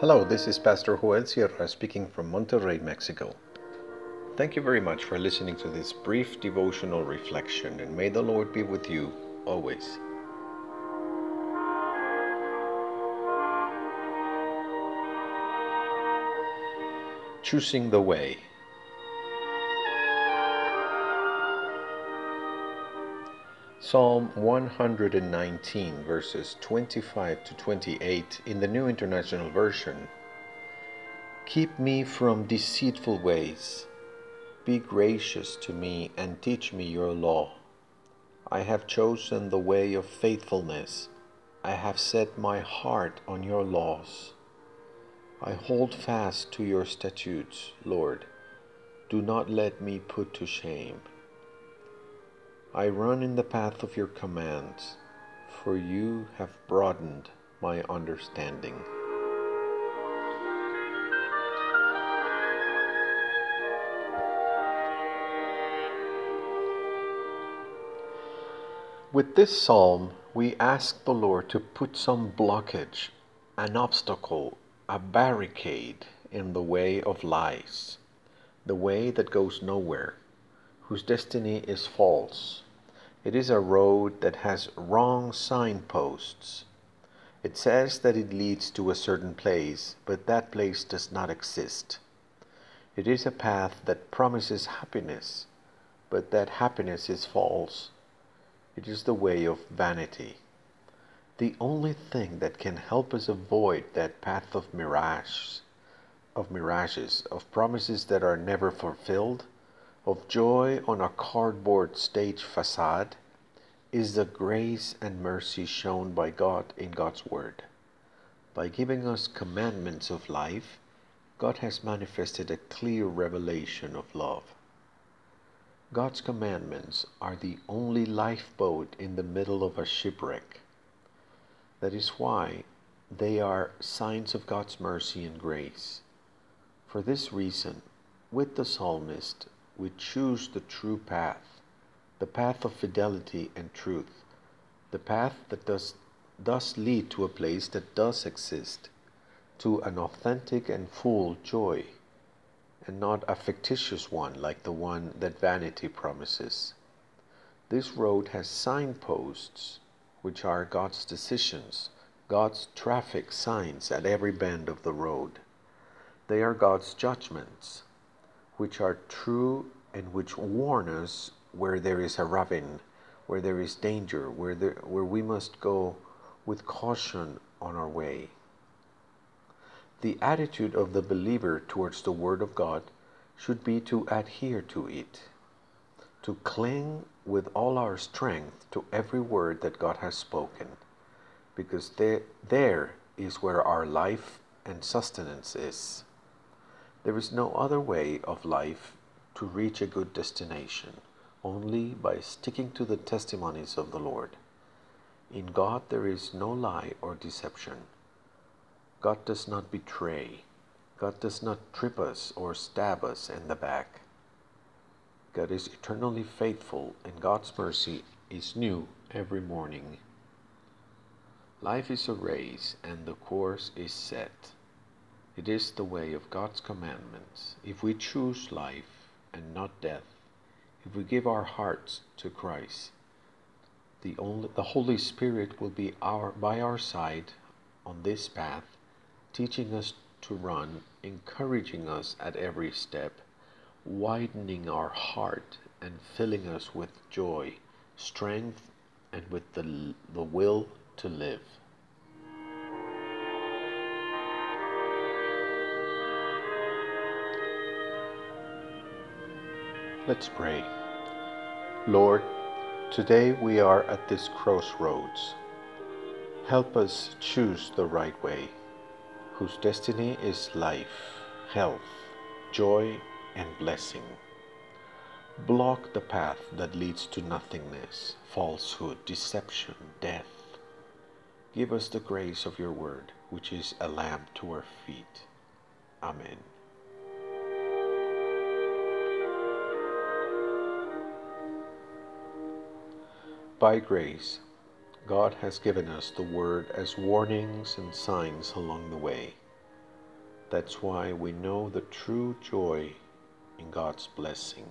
Hello, this is Pastor Joel Sierra uh, speaking from Monterrey, Mexico. Thank you very much for listening to this brief devotional reflection, and may the Lord be with you always. Choosing the Way. Psalm 119, verses 25 to 28 in the New International Version. Keep me from deceitful ways. Be gracious to me and teach me your law. I have chosen the way of faithfulness. I have set my heart on your laws. I hold fast to your statutes, Lord. Do not let me put to shame. I run in the path of your commands, for you have broadened my understanding. With this psalm, we ask the Lord to put some blockage, an obstacle, a barricade in the way of lies, the way that goes nowhere whose destiny is false. It is a road that has wrong signposts. It says that it leads to a certain place, but that place does not exist. It is a path that promises happiness, but that happiness is false. It is the way of vanity. The only thing that can help us avoid that path of mirages, of mirages, of promises that are never fulfilled, of joy on a cardboard stage facade is the grace and mercy shown by God in God's Word. By giving us commandments of life, God has manifested a clear revelation of love. God's commandments are the only lifeboat in the middle of a shipwreck. That is why they are signs of God's mercy and grace. For this reason, with the psalmist, we choose the true path, the path of fidelity and truth, the path that does thus lead to a place that does exist, to an authentic and full joy, and not a fictitious one like the one that vanity promises. This road has signposts, which are God's decisions, God's traffic signs at every bend of the road. They are God's judgments, which are true and which warn us where there is a ravine, where there is danger, where, there, where we must go with caution on our way. The attitude of the believer towards the Word of God should be to adhere to it, to cling with all our strength to every word that God has spoken, because there, there is where our life and sustenance is. There is no other way of life to reach a good destination only by sticking to the testimonies of the Lord. In God there is no lie or deception. God does not betray. God does not trip us or stab us in the back. God is eternally faithful, and God's mercy is new every morning. Life is a race, and the course is set. It is the way of God's commandments. If we choose life and not death, if we give our hearts to Christ, the, only, the Holy Spirit will be our, by our side on this path, teaching us to run, encouraging us at every step, widening our heart and filling us with joy, strength, and with the, the will to live. Let's pray. Lord, today we are at this crossroads. Help us choose the right way, whose destiny is life, health, joy, and blessing. Block the path that leads to nothingness, falsehood, deception, death. Give us the grace of your word, which is a lamp to our feet. Amen. By grace, God has given us the Word as warnings and signs along the way. That's why we know the true joy in God's blessing.